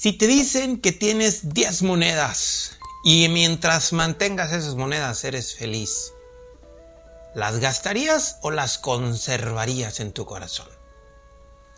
Si te dicen que tienes 10 monedas y mientras mantengas esas monedas eres feliz, ¿las gastarías o las conservarías en tu corazón?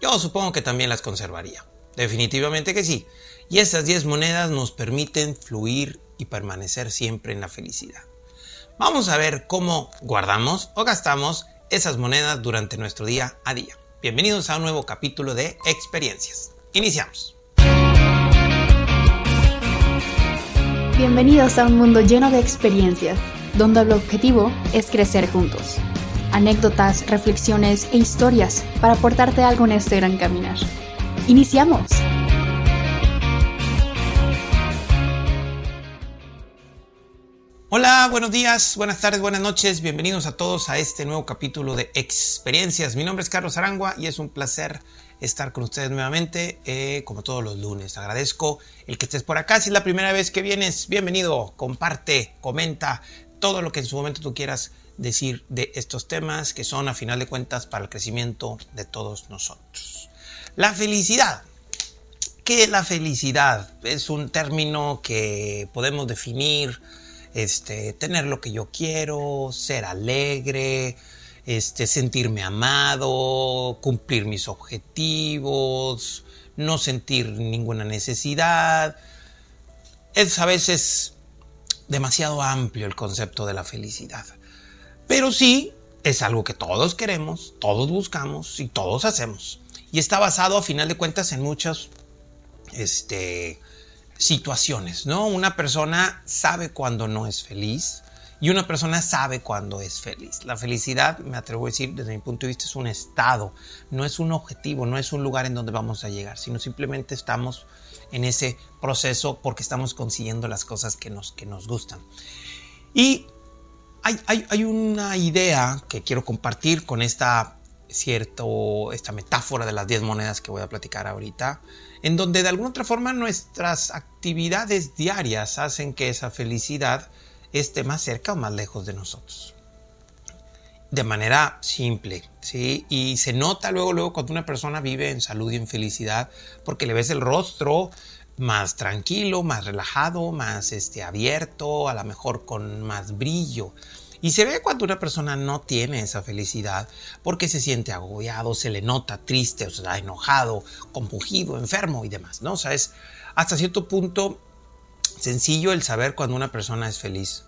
Yo supongo que también las conservaría. Definitivamente que sí. Y esas 10 monedas nos permiten fluir y permanecer siempre en la felicidad. Vamos a ver cómo guardamos o gastamos esas monedas durante nuestro día a día. Bienvenidos a un nuevo capítulo de Experiencias. Iniciamos. Bienvenidos a un mundo lleno de experiencias, donde el objetivo es crecer juntos. Anécdotas, reflexiones e historias para aportarte algo en este gran caminar. ¡Iniciamos! Hola, buenos días, buenas tardes, buenas noches. Bienvenidos a todos a este nuevo capítulo de Experiencias. Mi nombre es Carlos Arangua y es un placer estar con ustedes nuevamente, eh, como todos los lunes. Agradezco el que estés por acá. Si es la primera vez que vienes, bienvenido. Comparte, comenta todo lo que en su momento tú quieras decir de estos temas que son a final de cuentas para el crecimiento de todos nosotros. La felicidad. ¿Qué es la felicidad? Es un término que podemos definir este, tener lo que yo quiero, ser alegre, este, sentirme amado, cumplir mis objetivos, no sentir ninguna necesidad. Es a veces demasiado amplio el concepto de la felicidad. Pero sí, es algo que todos queremos, todos buscamos y todos hacemos. Y está basado a final de cuentas en muchos este, situaciones, ¿no? Una persona sabe cuando no es feliz y una persona sabe cuando es feliz. La felicidad, me atrevo a decir, desde mi punto de vista, es un estado, no es un objetivo, no es un lugar en donde vamos a llegar, sino simplemente estamos en ese proceso porque estamos consiguiendo las cosas que nos, que nos gustan. Y hay, hay, hay una idea que quiero compartir con esta, cierto, esta metáfora de las 10 monedas que voy a platicar ahorita en donde de alguna otra forma nuestras actividades diarias hacen que esa felicidad esté más cerca o más lejos de nosotros. De manera simple, ¿sí? Y se nota luego, luego cuando una persona vive en salud y en felicidad, porque le ves el rostro más tranquilo, más relajado, más este, abierto, a lo mejor con más brillo. Y se ve cuando una persona no tiene esa felicidad porque se siente agobiado, se le nota triste, o sea, enojado, compungido, enfermo y demás, ¿no? O hasta cierto punto sencillo el saber cuando una persona es feliz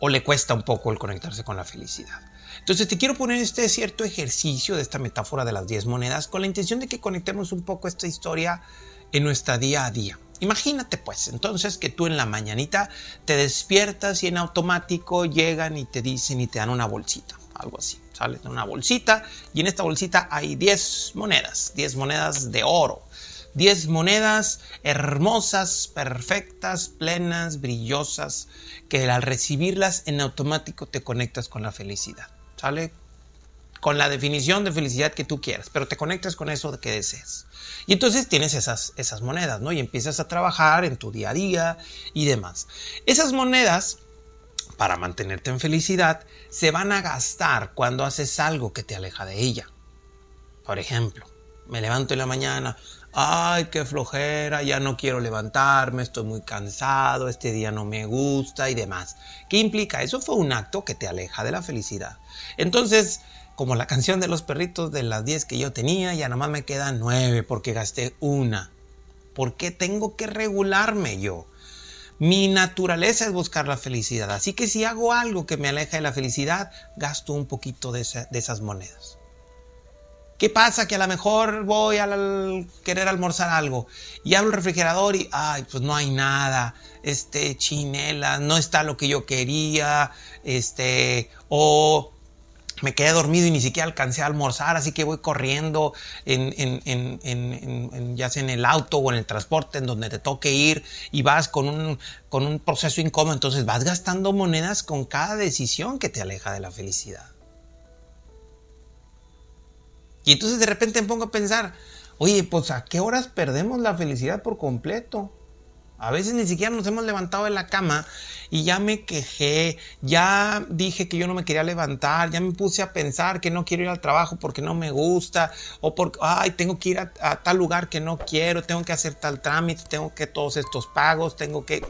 o le cuesta un poco el conectarse con la felicidad. Entonces te quiero poner este cierto ejercicio de esta metáfora de las 10 monedas con la intención de que conectemos un poco esta historia en nuestra día a día. Imagínate pues, entonces que tú en la mañanita te despiertas y en automático llegan y te dicen y te dan una bolsita, algo así. Sales de una bolsita y en esta bolsita hay 10 monedas, 10 monedas de oro. 10 monedas hermosas, perfectas, plenas, brillosas, que al recibirlas en automático te conectas con la felicidad. ¿Sale? Con la definición de felicidad que tú quieras, pero te conectas con eso que deseas. Y entonces tienes esas, esas monedas, ¿no? Y empiezas a trabajar en tu día a día y demás. Esas monedas, para mantenerte en felicidad, se van a gastar cuando haces algo que te aleja de ella. Por ejemplo, me levanto en la mañana, ay, qué flojera, ya no quiero levantarme, estoy muy cansado, este día no me gusta y demás. ¿Qué implica? Eso fue un acto que te aleja de la felicidad. Entonces, como la canción de los perritos de las 10 que yo tenía, ya nada más me quedan 9 porque gasté una. ¿Por qué tengo que regularme yo? Mi naturaleza es buscar la felicidad, así que si hago algo que me aleja de la felicidad, gasto un poquito de, esas monedas. ¿Qué pasa? Que a lo mejor voy a querer almorzar algo y abro el refrigerador y, ay, pues no hay nada, este, chinela, no está lo que yo quería, este, o me quedé dormido y ni siquiera alcancé a almorzar, así que voy corriendo en, ya sea en el auto o en el transporte en donde te toque ir y vas con un, con un proceso incómodo, entonces vas gastando monedas con cada decisión que te aleja de la felicidad. Y entonces de repente me pongo a pensar, oye, pues a qué horas perdemos la felicidad por completo. A veces ni siquiera nos hemos levantado de la cama y ya me quejé, ya dije que yo no me quería levantar, ya me puse a pensar que no quiero ir al trabajo porque no me gusta, o porque, ay, tengo que ir a, a tal lugar que no quiero, tengo que hacer tal trámite, tengo que todos estos pagos, tengo que...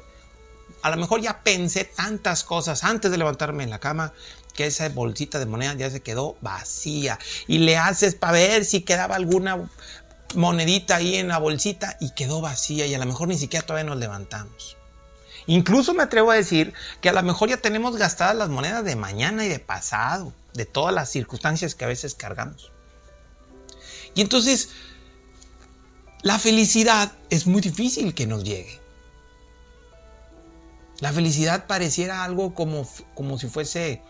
A lo mejor ya pensé tantas cosas antes de levantarme en la cama que esa bolsita de moneda ya se quedó vacía y le haces para ver si quedaba alguna monedita ahí en la bolsita y quedó vacía y a lo mejor ni siquiera todavía nos levantamos. Incluso me atrevo a decir que a lo mejor ya tenemos gastadas las monedas de mañana y de pasado, de todas las circunstancias que a veces cargamos. Y entonces, la felicidad es muy difícil que nos llegue. La felicidad pareciera algo como, como si fuese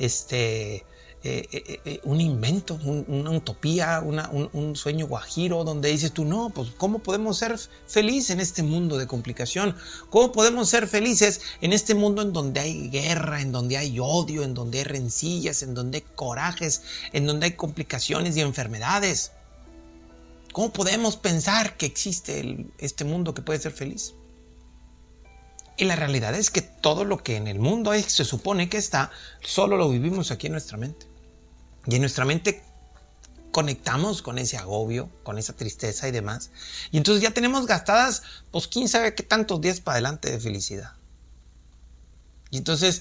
este, eh, eh, eh, un invento, una utopía, un, sueño guajiro, donde dices tú, no, pues ¿cómo podemos ser felices en este mundo de complicación? ¿Cómo podemos ser felices en este mundo en donde hay guerra, en donde hay odio, en donde hay rencillas, en donde hay corajes, en donde hay complicaciones y enfermedades? ¿Cómo podemos pensar que existe este mundo que puede ser feliz? Y la realidad es que todo lo que en el mundo se supone que está, solo lo vivimos aquí en nuestra mente. Y en nuestra mente conectamos con ese agobio, con esa tristeza y demás. Y entonces ya tenemos gastadas, pues quién sabe qué tantos días para adelante de felicidad. Y entonces,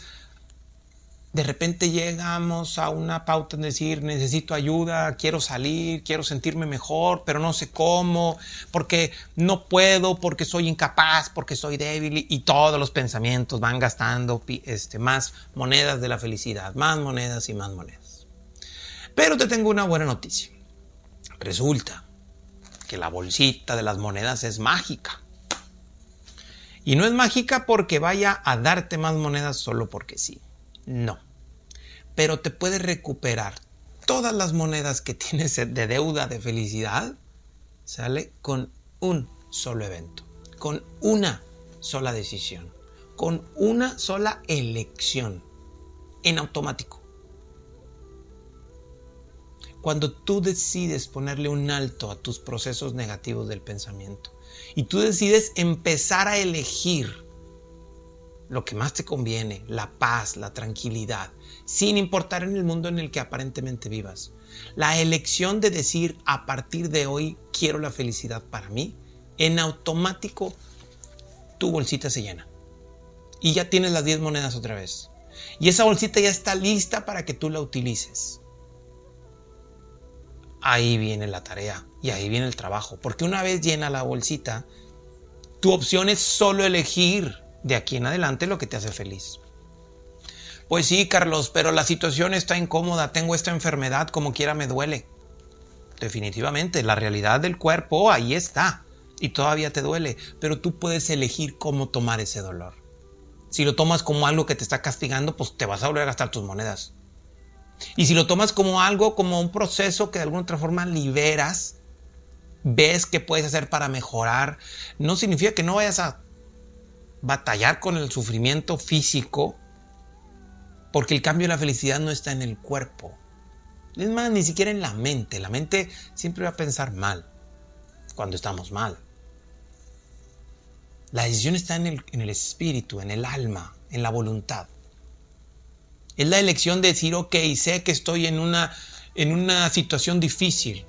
de repente llegamos a una pauta en decir, necesito ayuda, quiero salir, quiero sentirme mejor, pero no sé cómo, porque no puedo, porque soy incapaz, porque soy débil y todos los pensamientos van gastando este, más monedas de la felicidad, más monedas y más monedas. Pero te tengo una buena noticia. Resulta que la bolsita de las monedas es mágica. Y no es mágica porque vaya a darte más monedas solo porque sí. No. Pero te puede recuperar todas las monedas que tienes de deuda de felicidad. Sale con un solo evento. Con una sola decisión. Con una sola elección. En automático. Cuando tú decides ponerle un alto a tus procesos negativos del pensamiento y tú decides empezar a elegir lo que más te conviene, la paz, la tranquilidad, sin importar en el mundo en el que aparentemente vivas. La elección de decir a partir de hoy quiero la felicidad para mí, en automático tu bolsita se llena. Y ya tienes las 10 monedas otra vez. Y esa bolsita ya está lista para que tú la utilices ahí viene la tarea y ahí viene el trabajo. Porque una vez llena la bolsita, tu opción es solo elegir de aquí en adelante lo que te hace feliz. Pues sí, Carlos, pero la situación está incómoda, tengo esta enfermedad, como quiera me duele. Definitivamente, la realidad del cuerpo ahí está y todavía te duele, pero tú puedes elegir cómo tomar ese dolor. Si lo tomas como algo que te está castigando, pues te vas a volver a gastar tus monedas. Y si lo tomas como algo, como un proceso que de alguna otra forma liberas, ves qué puedes hacer para mejorar, no significa que no vayas a batallar con el sufrimiento físico, porque el cambio de la felicidad no está en el cuerpo. Es más, ni siquiera en la mente. La mente siempre va a pensar mal cuando estamos mal. La decisión está en el, en el espíritu, en el alma, en la voluntad. Es la elección de decir, ok, sé que estoy en una, en una situación difícil.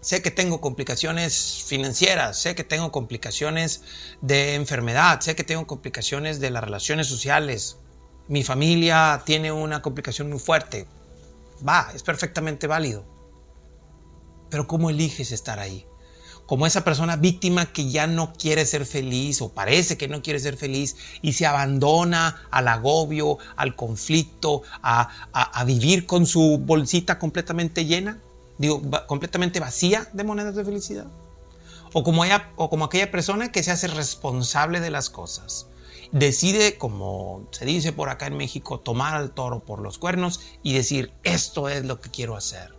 Sé que tengo complicaciones financieras, sé que tengo complicaciones de enfermedad, sé que tengo complicaciones de las relaciones sociales. Mi familia tiene una complicación muy fuerte. Va, es perfectamente válido. Pero ¿cómo eliges estar ahí? como esa persona víctima que ya no quiere ser feliz o parece que no quiere ser feliz y se abandona al agobio, al conflicto, a, vivir con su bolsita completamente llena, digo, completamente vacía de monedas de felicidad. O como, ella, o como aquella persona que se hace responsable de las cosas. Decide, como se dice por acá en México, tomar al toro por los cuernos y decir, esto es lo que quiero hacer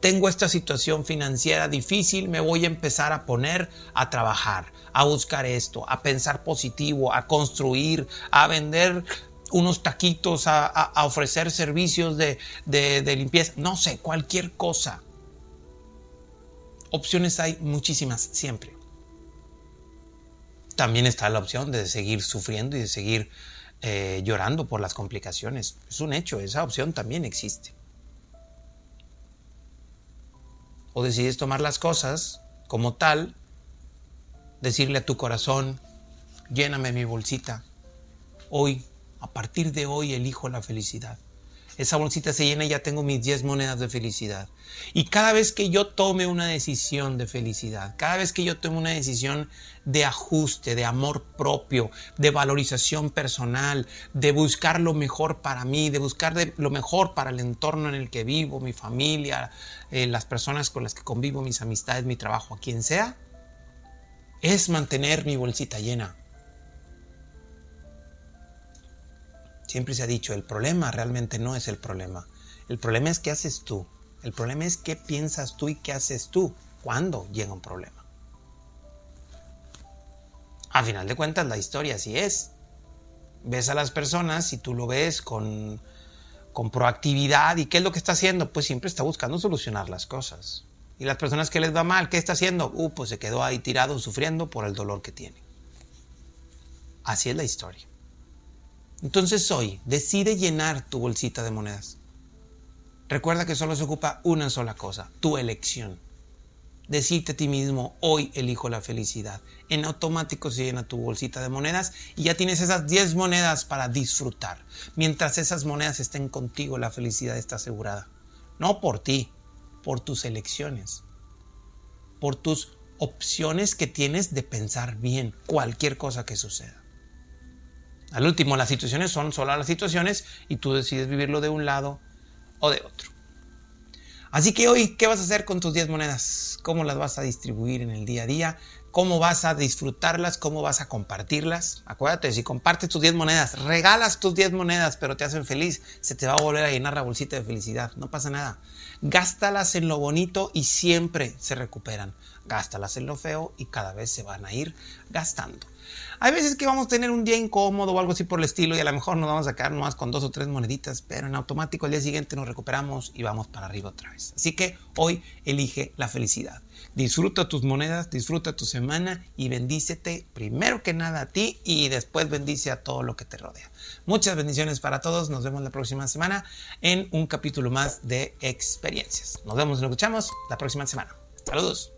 tengo esta situación financiera difícil, me voy a empezar a poner a trabajar, a buscar esto, a pensar positivo, a construir, a vender unos taquitos, a, ofrecer servicios de, de limpieza, no sé, cualquier cosa. Opciones hay muchísimas, siempre. También está la opción de seguir sufriendo y de seguir eh, llorando por las complicaciones. Es un hecho, esa opción también existe. O decides tomar las cosas como tal, decirle a tu corazón, lléname mi bolsita. Hoy, a partir de hoy, elijo la felicidad esa bolsita se llena y ya tengo mis 10 monedas de felicidad. Y cada vez que yo tome una decisión de felicidad, cada vez que yo tome una decisión de ajuste, de amor propio, de valorización personal, de buscar lo mejor para mí, de buscar lo mejor para el entorno en el que vivo, mi familia, eh, las personas con las que convivo, mis amistades, mi trabajo, a quien sea, es mantener mi bolsita llena. Siempre se ha dicho, el problema realmente no es el problema. El problema es qué haces tú. El problema es qué piensas tú y qué haces tú cuando llega un problema. A final de cuentas, la historia así es. Ves a las personas y tú lo ves con, con proactividad. ¿Y qué es lo que está haciendo? Pues siempre está buscando solucionar las cosas. Y las personas que les va mal, ¿qué está haciendo? Uh, pues se quedó ahí tirado sufriendo por el dolor que tiene. Así es la historia. Entonces hoy decide llenar tu bolsita de monedas. Recuerda que solo se ocupa una sola cosa, tu elección. Decirte a ti mismo, hoy elijo la felicidad. En automático se llena tu bolsita de monedas y ya tienes esas 10 monedas para disfrutar. Mientras esas monedas estén contigo, la felicidad está asegurada. No por ti, por tus elecciones. Por tus opciones que tienes de pensar bien cualquier cosa que suceda. Al último, las situaciones son solo las situaciones y tú decides vivirlo de un lado o de otro. Así que hoy, ¿qué vas a hacer con tus 10 monedas? ¿Cómo las vas a distribuir en el día a día? ¿Cómo vas a disfrutarlas? ¿Cómo vas a compartirlas? Acuérdate, si compartes tus 10 monedas, regalas tus 10 monedas, pero te hacen feliz, se te va a volver a llenar la bolsita de felicidad. No pasa nada. Gástalas en lo bonito y siempre se recuperan. Gástalas en lo feo y cada vez se van a ir gastando. Hay veces que vamos a tener un día incómodo o algo así por el estilo y a lo mejor nos vamos a quedar nomás con dos o tres moneditas, pero en automático al día siguiente nos recuperamos y vamos para arriba otra vez. Así que hoy elige la felicidad. Disfruta tus monedas, disfruta tu semana y bendícete primero que nada a ti y después bendice a todo lo que te rodea. Muchas bendiciones para todos. Nos vemos la próxima semana en un capítulo más de experiencias. Nos vemos y nos escuchamos la próxima semana. Saludos.